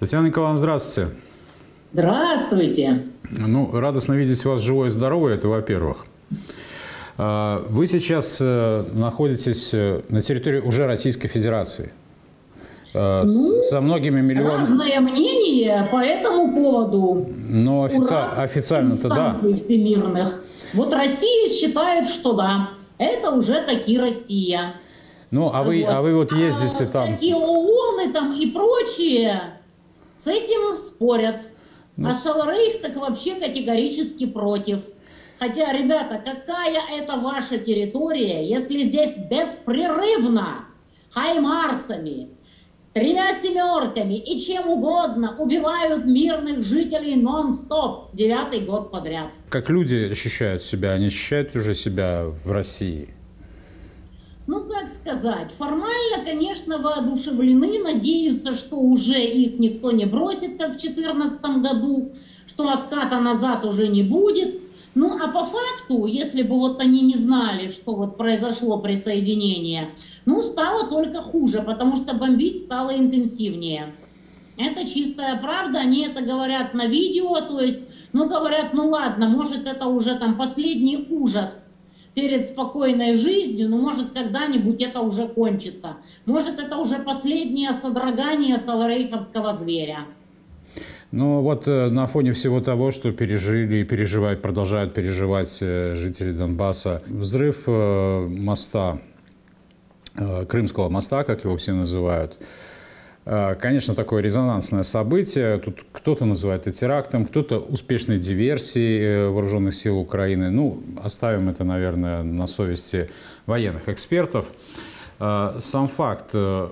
Татьяна Николаевна, здравствуйте. Здравствуйте. Ну, радостно видеть вас живой и здоровой, это во-первых. А, вы сейчас э, находитесь э, на территории уже Российской Федерации. А, ну, со многими миллионами... Разное мнение по этому поводу. Но офици... официально-то да. всемирных. Вот Россия считает, что да, это уже таки Россия. Ну, а вы, вот. а вы вот ездите а там... Такие ООН и там и прочие с этим спорят. Ну, а Саларейх так вообще категорически против. Хотя, ребята, какая это ваша территория, если здесь беспрерывно хаймарсами, тремя семерками и чем угодно убивают мирных жителей нон-стоп девятый год подряд. Как люди ощущают себя? Они ощущают уже себя в России? Сказать, формально, конечно, воодушевлены, надеются, что уже их никто не бросит, как в 2014 году, что отката назад уже не будет. Ну а по факту, если бы вот они не знали, что вот произошло присоединение, ну стало только хуже, потому что бомбить стало интенсивнее. Это чистая правда, они это говорят на видео, то есть, ну говорят, ну ладно, может это уже там последний ужас перед спокойной жизнью, но может когда-нибудь это уже кончится. Может это уже последнее содрогание саларейховского зверя. Ну вот э, на фоне всего того, что пережили и переживают, продолжают переживать э, жители Донбасса, взрыв э, моста, Крымского моста, как его все называют, конечно, такое резонансное событие. Тут кто-то называет это терактом, кто-то успешной диверсией э, вооруженных сил Украины. Ну, оставим это, наверное, на совести военных экспертов. А, сам факт, э,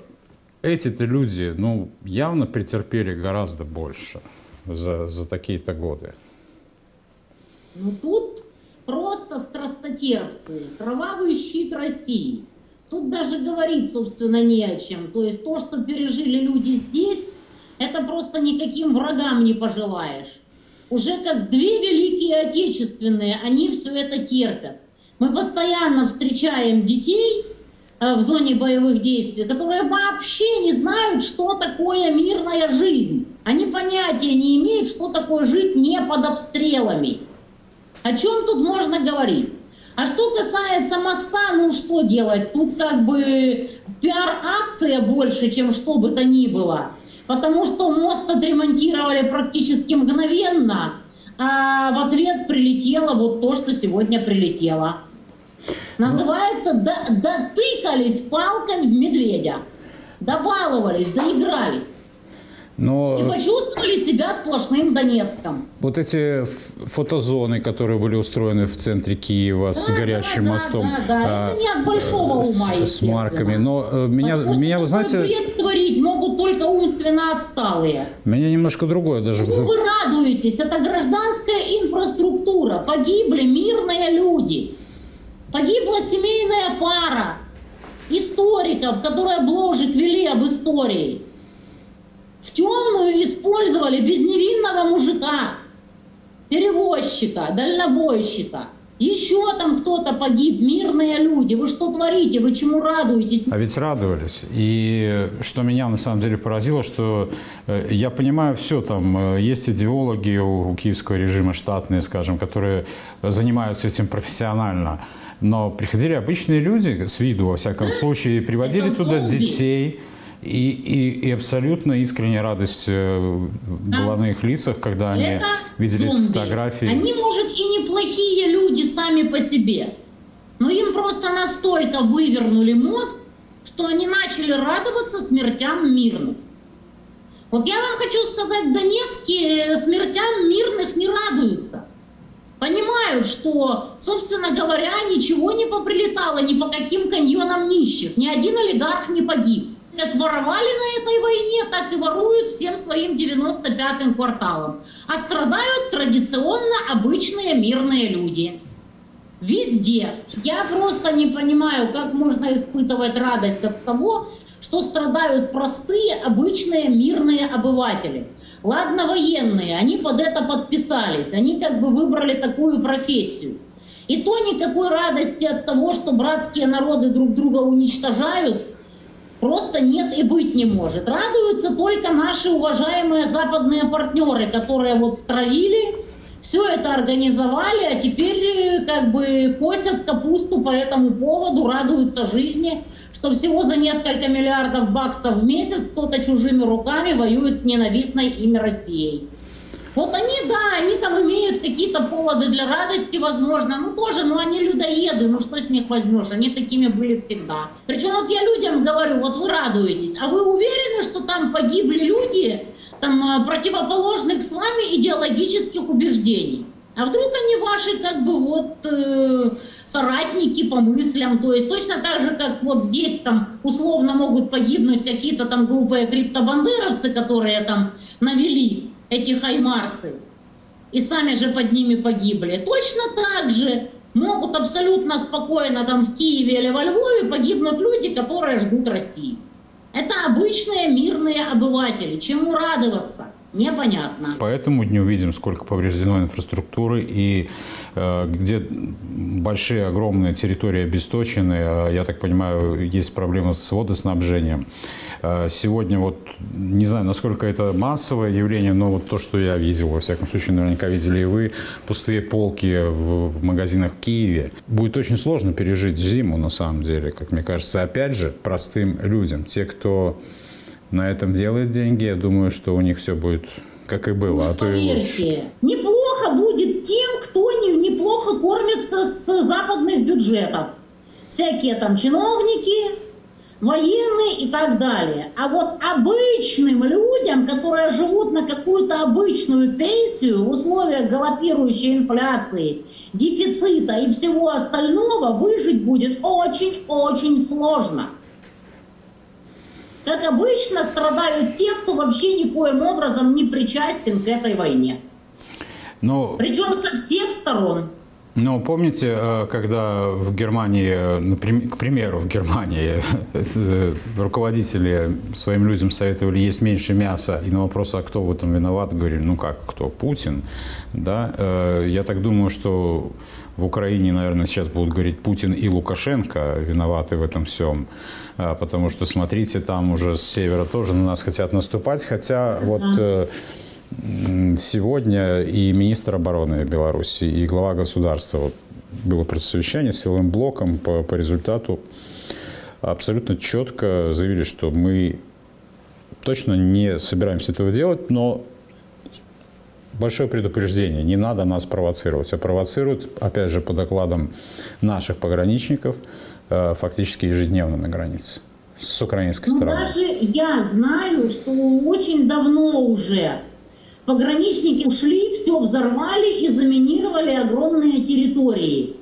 эти-то люди, ну, явно претерпели гораздо больше за, за такие-то годы. Ну, тут просто страстотерпцы, кровавый щит России – Тут даже говорить, собственно, не о чем. То есть то, что пережили люди здесь, это просто никаким врагам не пожелаешь. Уже как две великие отечественные, они все это терпят. Мы постоянно встречаем детей э, в зоне боевых действий, которые вообще не знают, что такое мирная жизнь. Они понятия не имеют, что такое жить не под обстрелами. О чем тут можно говорить? А что касается моста, ну что делать? Тут как бы пиар-акция больше, чем что бы то ни было. Потому что мост отремонтировали практически мгновенно, а в ответ прилетело вот то, что сегодня прилетело. Называется «Дотыкались палками в медведя». Добаловались, доигрались. Но... И почувствовали себя сплошным Донецком. Вот эти фотозоны, которые были устроены в центре Киева да, с горящим да, мостом. Да, да, а, это не от большого ума, с, с марками. Но э, меня, Потому меня вы знаете... бред творить могут только умственно отсталые. Меня немножко другое даже... Ну, вы радуетесь, это гражданская инфраструктура. Погибли мирные люди. Погибла семейная пара историков, которые бложек вели об истории в темную использовали безневинного мужика, перевозчика, дальнобойщика. Еще там кто-то погиб, мирные люди. Вы что творите? Вы чему радуетесь? А ведь радовались. И что меня на самом деле поразило, что э, я понимаю все, там э, есть идеологи у, киевского режима штатные, скажем, которые занимаются этим профессионально. Но приходили обычные люди, с виду, во всяком случае, приводили туда зомби. детей, и, и, и абсолютно искренняя радость э, была на их лицах, когда они Это видели зомби. фотографии. Они, может, и неплохие люди сами по себе, но им просто настолько вывернули мозг, что они начали радоваться смертям мирных. Вот я вам хочу сказать, донецкие смертям мирных не радуются. Понимают, что, собственно говоря, ничего не поприлетало ни по каким каньонам нищих. Ни один олигарх не погиб как воровали на этой войне, так и воруют всем своим 95-м кварталом. А страдают традиционно обычные мирные люди. Везде. Я просто не понимаю, как можно испытывать радость от того, что страдают простые, обычные, мирные обыватели. Ладно, военные, они под это подписались, они как бы выбрали такую профессию. И то никакой радости от того, что братские народы друг друга уничтожают – просто нет и быть не может. Радуются только наши уважаемые западные партнеры, которые вот стравили, все это организовали, а теперь э, как бы косят капусту по этому поводу, радуются жизни, что всего за несколько миллиардов баксов в месяц кто-то чужими руками воюет с ненавистной ими Россией. Вот они, да, они там имеют какие-то поводы для радости, возможно, ну тоже, ну они людоеды, ну что с них возьмешь, они такими были всегда. Причем вот я людям говорю, вот вы радуетесь, а вы уверены, что там погибли люди, там, а, противоположных с вами идеологических убеждений? А вдруг они ваши, как бы, вот, э, соратники по мыслям, то есть точно так же, как вот здесь там условно могут погибнуть какие-то там глупые криптобандеровцы, которые там навели эти хаймарсы, и сами же под ними погибли. Точно так же могут абсолютно спокойно там в Киеве или во Львове погибнуть люди, которые ждут России. Это обычные мирные обыватели. Чему радоваться? Непонятно. Поэтому не увидим, сколько повреждено инфраструктуры и э, где большие, огромные территории обесточены. Э, я так понимаю, есть проблемы с водоснабжением. Э, сегодня вот, не знаю, насколько это массовое явление, но вот то, что я видел, во всяком случае, наверняка видели и вы, пустые полки в, в магазинах в Киеве. Будет очень сложно пережить зиму, на самом деле, как мне кажется. Опять же, простым людям, те, кто на этом делает деньги, я думаю, что у них все будет как и было, Уж а то поверьте, и. Неплохо будет тем, кто не, неплохо кормится с западных бюджетов. Всякие там чиновники, военные и так далее. А вот обычным людям, которые живут на какую-то обычную пенсию в условиях галопирующей инфляции, дефицита и всего остального, выжить будет очень-очень сложно. Как обычно, страдают те, кто вообще никоим образом не причастен к этой войне. Но... Причем со всех сторон. Но помните, э, когда в Германии, э, к примеру, в Германии э, руководители своим людям советовали есть меньше мяса, и на вопрос, а кто в этом виноват, говорили, ну как, кто, Путин, да, я так думаю, что в Украине, наверное, сейчас будут говорить Путин и Лукашенко виноваты в этом всем, потому что, смотрите, там уже с севера тоже на нас хотят наступать, хотя вот Сегодня и министр обороны Беларуси, и глава государства вот, было совещание с силовым блоком по, по результату абсолютно четко заявили, что мы точно не собираемся этого делать, но большое предупреждение, не надо нас провоцировать. А провоцируют, опять же, по докладам наших пограничников, э, фактически ежедневно на границе с украинской стороны. Даже я знаю, что очень давно уже Пограничники ушли, все взорвали и заминировали огромные территории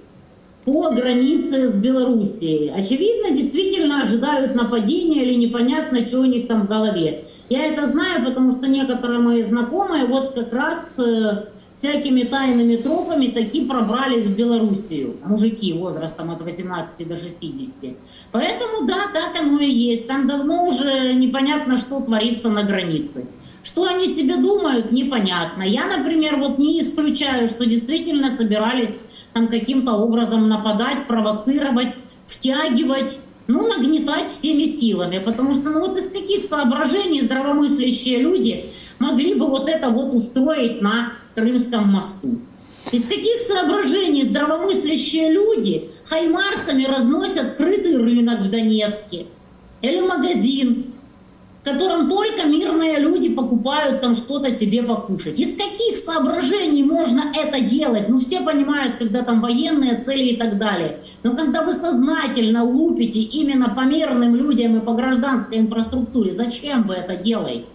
по границе с Белоруссией. Очевидно, действительно ожидают нападения или непонятно, что у них там в голове. Я это знаю, потому что некоторые мои знакомые вот как раз э, всякими тайными тропами таки пробрались в Белоруссию. Мужики возрастом от 18 до 60. Поэтому да, так оно и есть. Там давно уже непонятно, что творится на границе. Что они себе думают, непонятно. Я, например, вот не исключаю, что действительно собирались там каким-то образом нападать, провоцировать, втягивать, ну, нагнетать всеми силами. Потому что, ну, вот из каких соображений здравомыслящие люди могли бы вот это вот устроить на Крымском мосту? Из каких соображений здравомыслящие люди хаймарсами разносят крытый рынок в Донецке? Или магазин, котором только мирные люди покупают там что-то себе покушать. Из каких соображений можно это делать? Ну, все понимают, когда там военные цели и так далее. Но когда вы сознательно лупите именно по мирным людям и по гражданской инфраструктуре, зачем вы это делаете?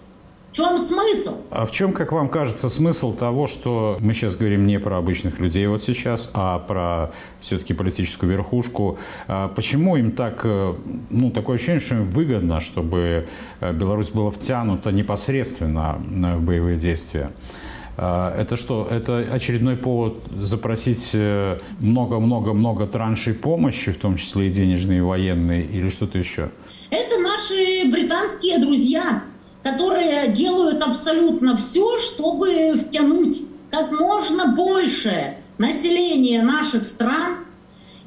В чем смысл? А в чем, как вам кажется, смысл того, что мы сейчас говорим не про обычных людей вот сейчас, а про все-таки политическую верхушку? А почему им так, э, ну, такое ощущение, что им выгодно, чтобы э, Беларусь была втянута непосредственно в боевые действия? А это что? Это очередной повод запросить э, много-много-много траншей помощи, в том числе и денежные, и военные, или что-то еще? Это наши британские друзья которые делают абсолютно все, чтобы втянуть как можно больше населения наших стран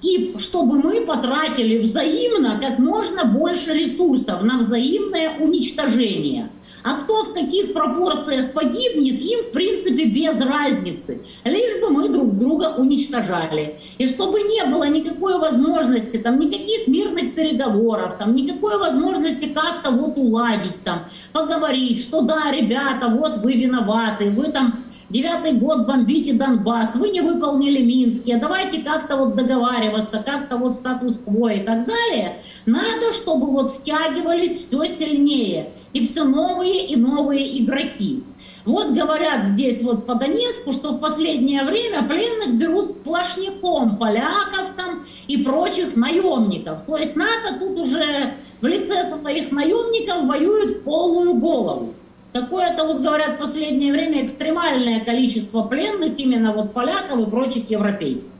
и чтобы мы потратили взаимно как можно больше ресурсов на взаимное уничтожение. А кто в каких пропорциях погибнет, им в принципе без разницы. Лишь бы мы друг друга уничтожали. И чтобы не было никакой возможности, там, никаких мирных переговоров, там, никакой возможности как-то вот уладить, там, поговорить, что да, ребята, вот вы виноваты, вы там девятый год бомбите Донбасс, вы не выполнили Минские, давайте как-то вот договариваться, как-то вот статус-кво и так далее. Надо, чтобы вот втягивались все сильнее и все новые и новые игроки. Вот говорят здесь вот по Донецку, что в последнее время пленных берут сплошняком поляков там и прочих наемников. То есть НАТО тут уже в лице своих наемников воюет в полную голову. Какое-то, вот говорят, в последнее время экстремальное количество пленных именно вот поляков и прочих европейцев.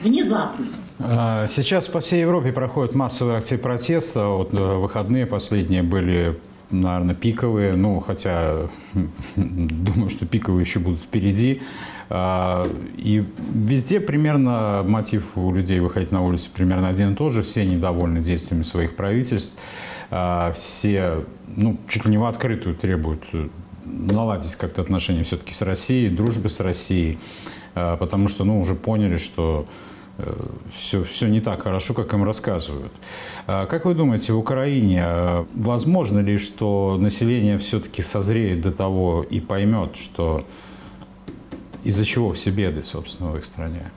Внезапно. А, сейчас по всей Европе проходят массовые акции протеста. Вот э, выходные последние были, наверное, пиковые. Ну, хотя думаю, что пиковые еще будут впереди. А, и везде примерно мотив у людей выходить на улицу примерно один и тот же. Все недовольны действиями своих правительств. А, все, ну, чуть ли не в открытую требуют э, наладить как-то отношения все-таки с Россией, дружбы с Россией, а, потому что, ну, уже поняли, что все, все не так хорошо, как им рассказывают. А как вы думаете, в Украине возможно ли, что население все-таки созреет до того и поймет, что из-за чего все беды, собственно, в их стране?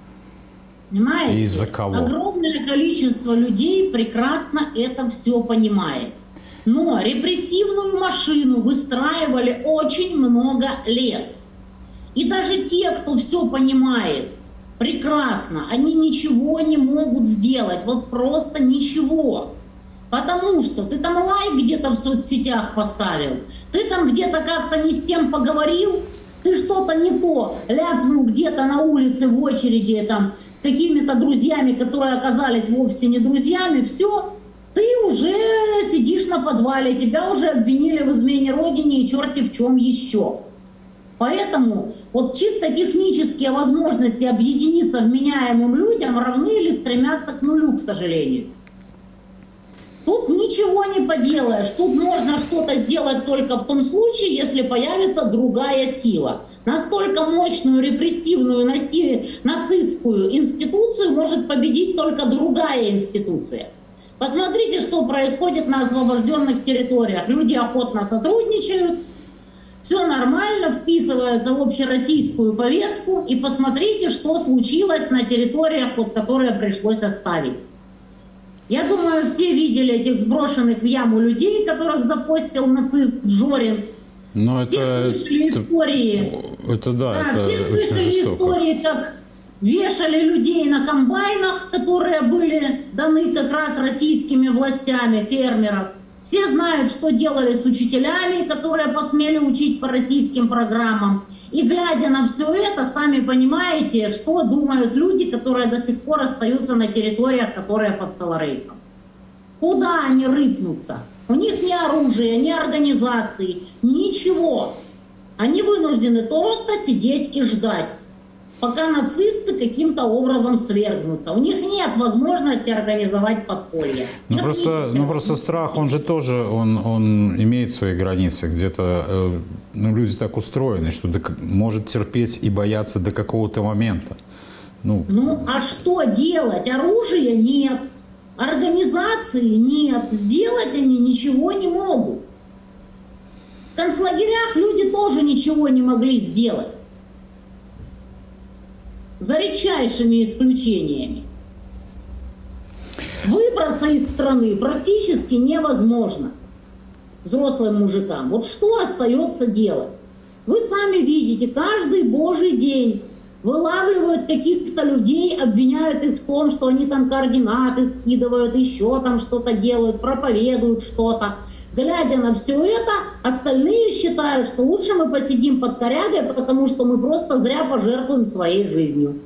Понимаете? И из-за кого? Огромное количество людей прекрасно это все понимает. Но репрессивную машину выстраивали очень много лет. И даже те, кто все понимает прекрасно, они ничего не могут сделать. Вот просто ничего. Потому что ты там лайк где-то в соцсетях поставил, ты там где-то как-то не с тем поговорил, ты что-то не то ляпнул где-то на улице в очереди там с какими-то друзьями, которые оказались вовсе не друзьями, все, ты уже сидишь на подвале, тебя уже обвинили в измене родине и черти в чем еще. Поэтому вот чисто технические возможности объединиться вменяемым людям равны или стремятся к нулю, к сожалению. Тут ничего не поделаешь. Тут можно что-то сделать только в том случае, если появится другая сила. Настолько мощную репрессивную наси... нацистскую институцию может победить только другая институция. Посмотрите, что происходит на освобожденных территориях. Люди охотно сотрудничают, все нормально, вписываются в общероссийскую повестку, и посмотрите, что случилось на территориях, вот, которые пришлось оставить. Я думаю, все видели этих сброшенных в яму людей, которых запостил нацист Жорин. Но все это, слышали это, истории. Это да, да это все слышали жестоко. истории, как вешали людей на комбайнах, которые были даны как раз российскими властями, фермеров. Все знают, что делали с учителями, которые посмели учить по российским программам. И глядя на все это, сами понимаете, что думают люди, которые до сих пор остаются на территориях, которые под Саларейхом. Куда они рыпнутся? У них ни оружия, ни организации, ничего. Они вынуждены просто сидеть и ждать пока нацисты каким-то образом свергнутся. У них нет возможности организовать подполье. Ну просто, ну просто страх, он же тоже, он, он имеет свои границы. Где-то э, ну, люди так устроены, что до, может терпеть и бояться до какого-то момента. Ну, ну а что делать? Оружия нет, организации нет, сделать они ничего не могут. В концлагерях люди тоже ничего не могли сделать за редчайшими исключениями. Выбраться из страны практически невозможно взрослым мужикам. Вот что остается делать? Вы сами видите, каждый божий день вылавливают каких-то людей, обвиняют их в том, что они там координаты скидывают, еще там что-то делают, проповедуют что-то. Глядя на все это, остальные считают, что лучше мы посидим под корягой, потому что мы просто зря пожертвуем своей жизнью.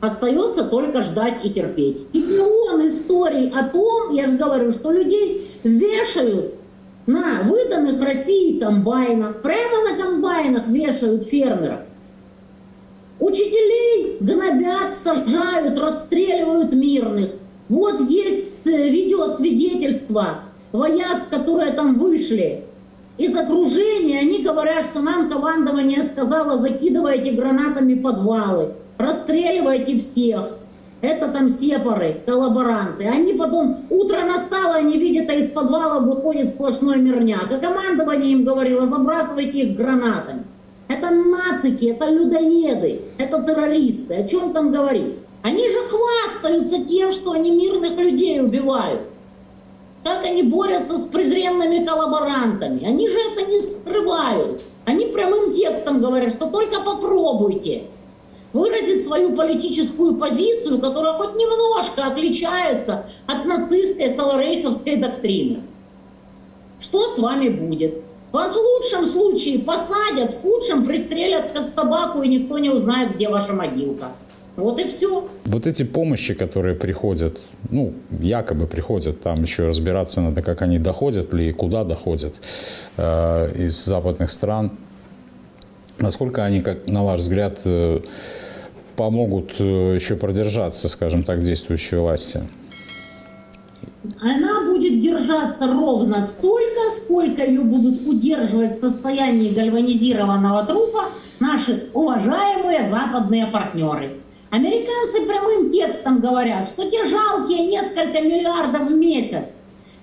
Остается только ждать и терпеть. Миллион историй о том, я же говорю, что людей вешают на выданных России комбайнах, прямо на комбайнах вешают фермеров. Учителей гнобят, сажают, расстреливают мирных. Вот есть э, видеосвидетельства вояк, которые там вышли из окружения. Они говорят, что нам командование сказало, закидывайте гранатами подвалы, расстреливайте всех. Это там сепары, коллаборанты. Они потом, утро настало, они видят, а из подвала выходит сплошной мирняк. А командование им говорило, забрасывайте их гранатами. Это нацики, это людоеды, это террористы. О чем там говорить? Они же хвастаются тем, что они мирных людей убивают. Как они борются с презренными коллаборантами. Они же это не скрывают. Они прямым текстом говорят, что только попробуйте выразить свою политическую позицию, которая хоть немножко отличается от нацистской саларейховской доктрины. Что с вами будет? Вас в лучшем случае посадят, в худшем пристрелят как собаку, и никто не узнает, где ваша могилка. Вот и все. Вот эти помощи, которые приходят, ну, якобы приходят, там еще разбираться надо, как они доходят ли и куда доходят э, из западных стран. Насколько они, как на ваш взгляд, э, помогут э, еще продержаться, скажем так, действующей власти? Она будет держаться ровно столько, сколько ее будут удерживать в состоянии гальванизированного трупа наши уважаемые западные партнеры. Американцы прямым текстом говорят, что те жалкие несколько миллиардов в месяц,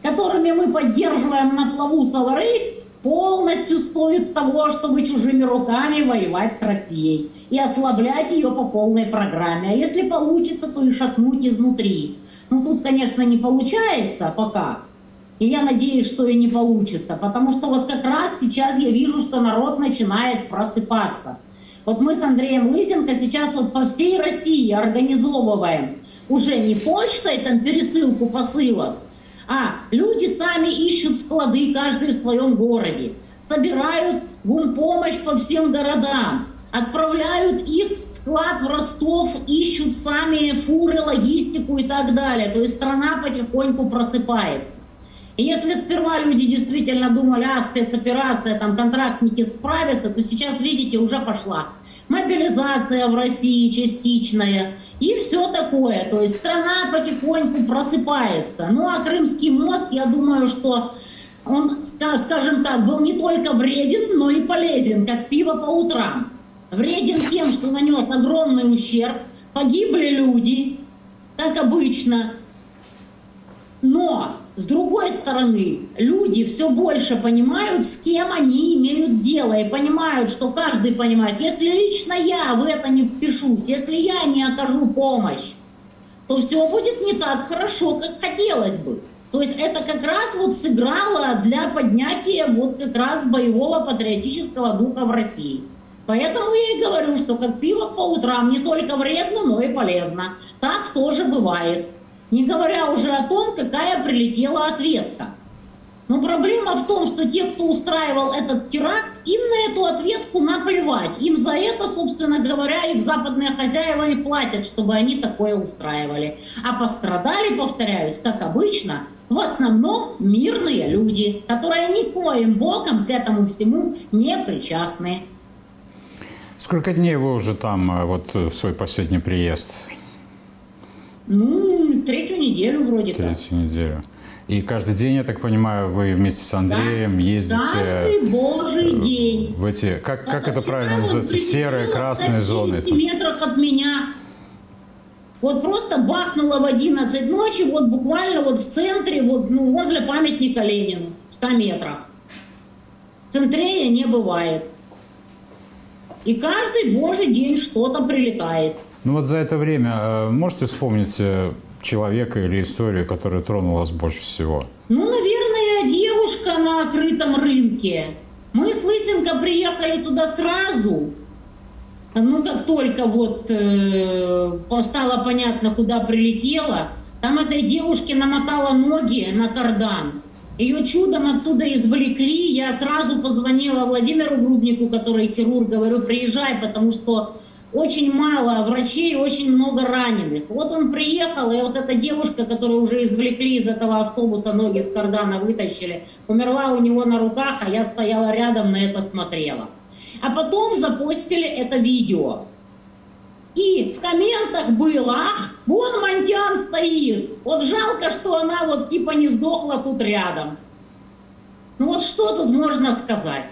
которыми мы поддерживаем на плаву Салары, полностью стоит того, чтобы чужими руками воевать с Россией и ослаблять ее по полной программе. А если получится, то и шатнуть изнутри. Ну, тут, конечно, не получается пока. И я надеюсь, что и не получится, потому что вот как раз сейчас я вижу, что народ начинает просыпаться. Вот мы с Андреем Лысенко сейчас вот по всей России организовываем уже не почтой там пересылку посылок, а люди сами ищут склады, каждый в своем городе, собирают гумпомощь по всем городам, отправляют их в склад в Ростов, ищут сами фуры, логистику и так далее. То есть страна потихоньку просыпается. И если сперва люди действительно думали, а, спецоперация, там контрактники справятся, то сейчас, видите, уже пошла мобилизация в России частичная и все такое. То есть страна потихоньку просыпается. Ну а Крымский мост, я думаю, что он, скажем так, был не только вреден, но и полезен, как пиво по утрам. Вреден тем, что нанес огромный ущерб, погибли люди, как обычно. Но с другой стороны, люди все больше понимают, с кем они имеют дело, и понимают, что каждый понимает, если лично я в это не впишусь, если я не окажу помощь, то все будет не так хорошо, как хотелось бы. То есть это как раз вот сыграло для поднятия вот как раз боевого патриотического духа в России. Поэтому я и говорю, что как пиво по утрам не только вредно, но и полезно. Так тоже бывает. Не говоря уже о том, какая прилетела ответка. Но проблема в том, что те, кто устраивал этот теракт, им на эту ответку наплевать. Им за это, собственно говоря, их западные хозяева и платят, чтобы они такое устраивали. А пострадали, повторяюсь, как обычно, в основном мирные люди, которые никоим боком к этому всему не причастны. Сколько дней вы уже там, э, вот в свой последний приезд? Ну, третью неделю вроде Третью как. неделю. И каждый день, я так понимаю, вы вместе с Андреем да, ездите... Каждый божий э, день. В эти, как, как это правильно называется, серые, красные зоны? В метрах от меня. Вот просто бахнуло в 11 ночи, вот буквально вот в центре, вот ну, возле памятника Ленину, в 100 метрах. Центрее не бывает. И каждый божий день что-то прилетает. Ну вот за это время э, можете вспомнить э, человека или историю, которая тронула вас больше всего? Ну, наверное, девушка на открытом рынке. Мы с Лысенко приехали туда сразу. Ну, как только вот э, стало понятно, куда прилетела, там этой девушке намотала ноги на кардан. Ее чудом оттуда извлекли. Я сразу позвонила Владимиру Груднику, который хирург, говорю, приезжай, потому что очень мало врачей, очень много раненых. Вот он приехал, и вот эта девушка, которую уже извлекли из этого автобуса, ноги с кардана вытащили, умерла у него на руках, а я стояла рядом, на это смотрела. А потом запостили это видео. И в комментах было, ах, вон Монтян стоит. Вот жалко, что она вот типа не сдохла тут рядом. Ну вот что тут можно сказать?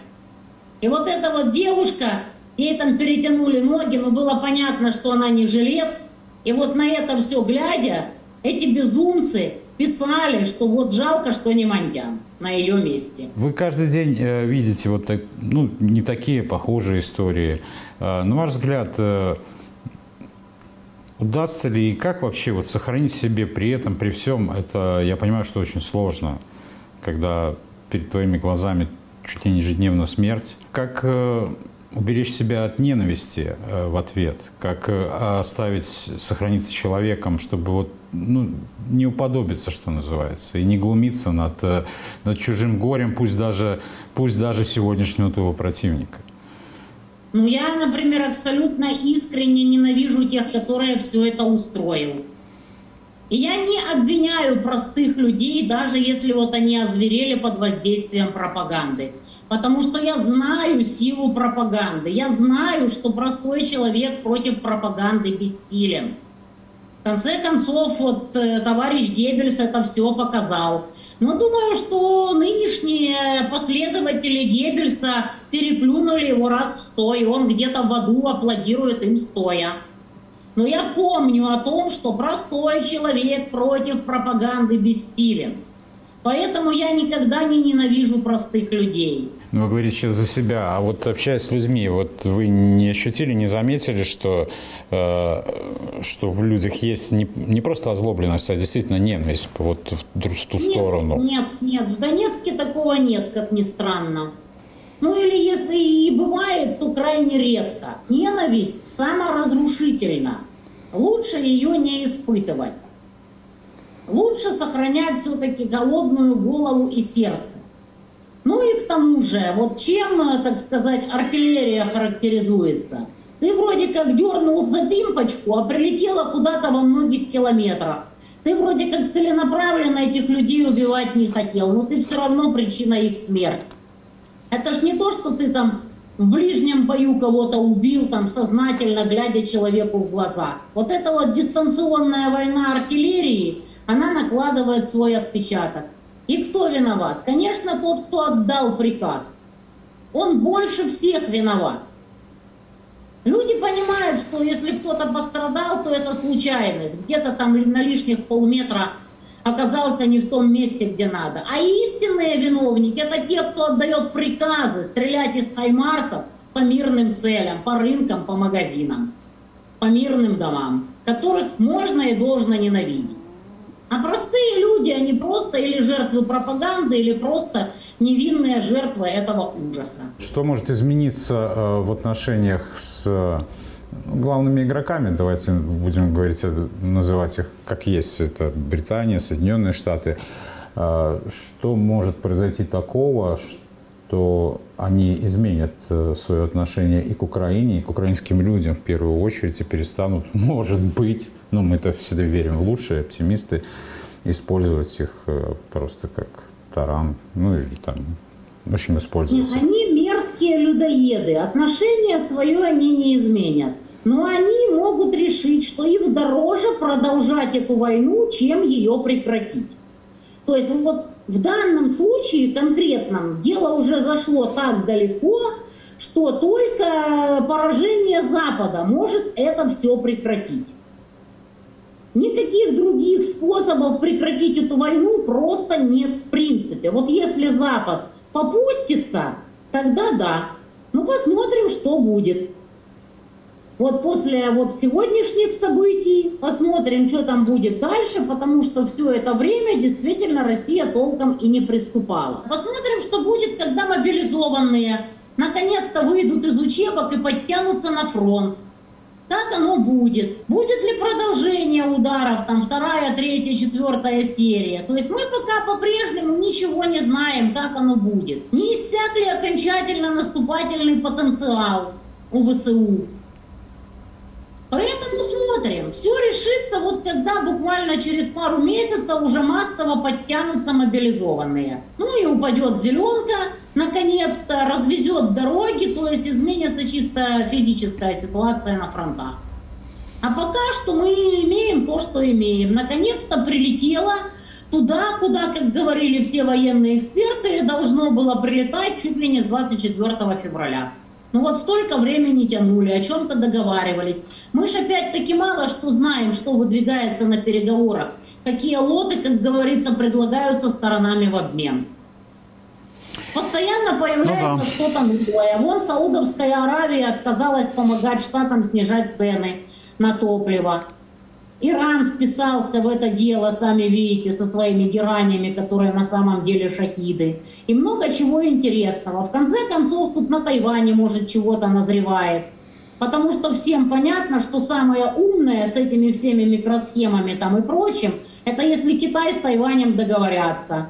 И вот эта вот девушка, ей там перетянули ноги, но было понятно, что она не жилец. И вот на это все глядя, эти безумцы писали, что вот жалко, что не Монтян на ее месте. Вы каждый день э, видите вот так, ну, не такие похожие истории. Э, на ваш взгляд, э, удастся ли и как вообще вот сохранить себе при этом, при всем, это я понимаю, что очень сложно, когда перед твоими глазами чуть ли не ежедневно смерть. Как уберечь себя от ненависти э, в ответ, как э, оставить, сохраниться человеком, чтобы вот, ну, не уподобиться, что называется, и не глумиться над, э, над чужим горем, пусть даже, пусть даже сегодняшнего твоего противника. Ну, я, например, абсолютно искренне ненавижу тех, которые все это устроил. И я не обвиняю простых людей, даже если вот они озверели под воздействием пропаганды. Потому что я знаю силу пропаганды. Я знаю, что простой человек против пропаганды бессилен. В конце концов, вот э, товарищ Геббельс это все показал. Но думаю, что нынешние последователи Геббельса переплюнули его раз в сто, и он где-то в аду аплодирует им стоя. Но я помню о том, что простой человек против пропаганды бессилен. Поэтому я никогда не ненавижу простых людей. Ну, вы говорите сейчас за себя, а вот общаясь с людьми, вот вы не ощутили, не заметили, что, э, что в людях есть не, не просто озлобленность, а действительно ненависть вот в, в ту нет, сторону? Нет, нет, в Донецке такого нет, как ни странно. Ну или если и бывает, то крайне редко. Ненависть саморазрушительна. Лучше ее не испытывать. Лучше сохранять все-таки голодную голову и сердце. Ну и к тому же, вот чем, так сказать, артиллерия характеризуется? Ты вроде как дернул за пимпочку, а прилетела куда-то во многих километрах. Ты вроде как целенаправленно этих людей убивать не хотел, но ты все равно причина их смерти. Это ж не то, что ты там в ближнем бою кого-то убил, там, сознательно глядя человеку в глаза. Вот эта вот дистанционная война артиллерии, она накладывает свой отпечаток. И кто виноват? Конечно, тот, кто отдал приказ. Он больше всех виноват. Люди понимают, что если кто-то пострадал, то это случайность. Где-то там на лишних полметра оказался не в том месте, где надо. А истинные виновники – это те, кто отдает приказы стрелять из хаймарсов по мирным целям, по рынкам, по магазинам, по мирным домам, которых можно и должно ненавидеть. А простые люди, они просто или жертвы пропаганды, или просто невинные жертвы этого ужаса. Что может измениться э, в отношениях с главными игроками, давайте будем говорить, называть их как есть, это Британия, Соединенные Штаты, что может произойти такого, что они изменят э, свое отношение и к Украине, и к украинским людям в первую очередь, и перестанут, может быть, ну мы это всегда верим в лучшие, оптимисты, использовать их э, просто как таран, ну или там, в общем, использовать. Нет, они мерзкие людоеды, отношение свое они не изменят но они могут решить, что им дороже продолжать эту войну, чем ее прекратить. То есть вот в данном случае конкретном дело уже зашло так далеко, что только поражение Запада может это все прекратить. Никаких других способов прекратить эту войну просто нет в принципе. Вот если Запад попустится, тогда да. Ну посмотрим, что будет. Вот после вот сегодняшних событий посмотрим, что там будет дальше, потому что все это время действительно Россия толком и не приступала. Посмотрим, что будет, когда мобилизованные наконец-то выйдут из учебок и подтянутся на фронт. Как оно будет? Будет ли продолжение ударов, там вторая, третья, четвертая серия? То есть мы пока по-прежнему ничего не знаем, как оно будет. Не иссяк ли окончательно наступательный потенциал у ВСУ? Поэтому смотрим. Все решится вот когда буквально через пару месяцев уже массово подтянутся мобилизованные. Ну и упадет зеленка, наконец-то развезет дороги, то есть изменится чисто физическая ситуация на фронтах. А пока что мы имеем то, что имеем. Наконец-то прилетело туда, куда, как говорили все военные эксперты, должно было прилетать чуть ли не с 24 февраля. Ну вот столько времени тянули, о чем-то договаривались. Мы же опять-таки мало что знаем, что выдвигается на переговорах, какие лоты, как говорится, предлагаются сторонами в обмен. Постоянно появляется ну, да. что-то новое. Вон Саудовская Аравия отказалась помогать штатам снижать цены на топливо. Иран вписался в это дело, сами видите, со своими геранями, которые на самом деле шахиды. И много чего интересного. В конце концов, тут на Тайване, может, чего-то назревает. Потому что всем понятно, что самое умное с этими всеми микросхемами там и прочим, это если Китай с Тайванем договорятся.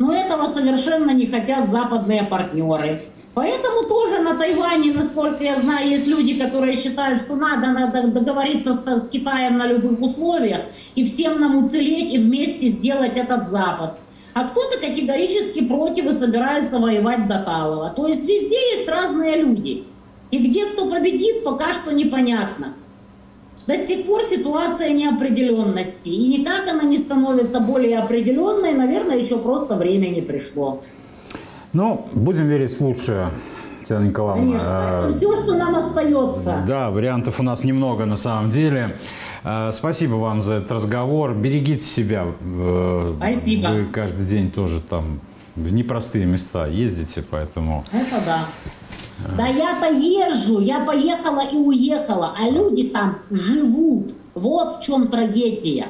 Но этого совершенно не хотят западные партнеры. Поэтому тоже на Тайване, насколько я знаю, есть люди, которые считают, что надо, надо договориться с, с Китаем на любых условиях и всем нам уцелеть и вместе сделать этот Запад. А кто-то категорически против и собирается воевать до Талова. То есть везде есть разные люди. И где кто победит, пока что непонятно. До сих пор ситуация неопределенности. И никак она не становится более определенной, наверное, еще просто время не пришло. Ну, будем верить в лучшее. Татьяна Николаевна. Конечно, это все, что нам остается. Да, вариантов у нас немного на самом деле. А, спасибо вам за этот разговор. Берегите себя. Э, Спасибо. Вы каждый день тоже там в непростые места ездите, поэтому... Это да. Да я-то езжу, я поехала и уехала, а люди там живут. Вот в чем трагедия.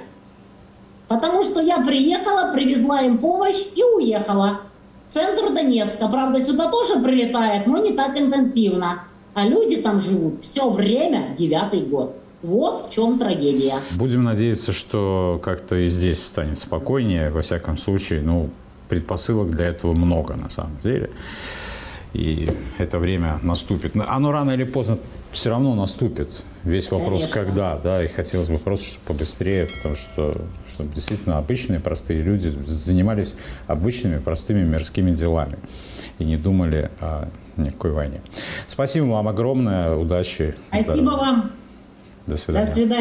Потому что я приехала, привезла им помощь и уехала. Центр Донецка, правда, сюда тоже прилетает, но не так интенсивно. А люди там живут все время, девятый год. Вот в чем трагедия. Будем надеяться, что как-то и здесь станет спокойнее. Во всяком случае, ну, предпосылок для этого много на самом деле. И это время наступит. Оно рано или поздно все равно наступит. Весь вопрос, Конечно. когда, да, и хотелось бы просто, чтобы побыстрее, потому что, чтобы действительно обычные, простые люди занимались обычными, простыми мирскими делами и не думали о никакой войне. Спасибо вам огромное, удачи. Спасибо здоровья. вам. До свидания. До свидания.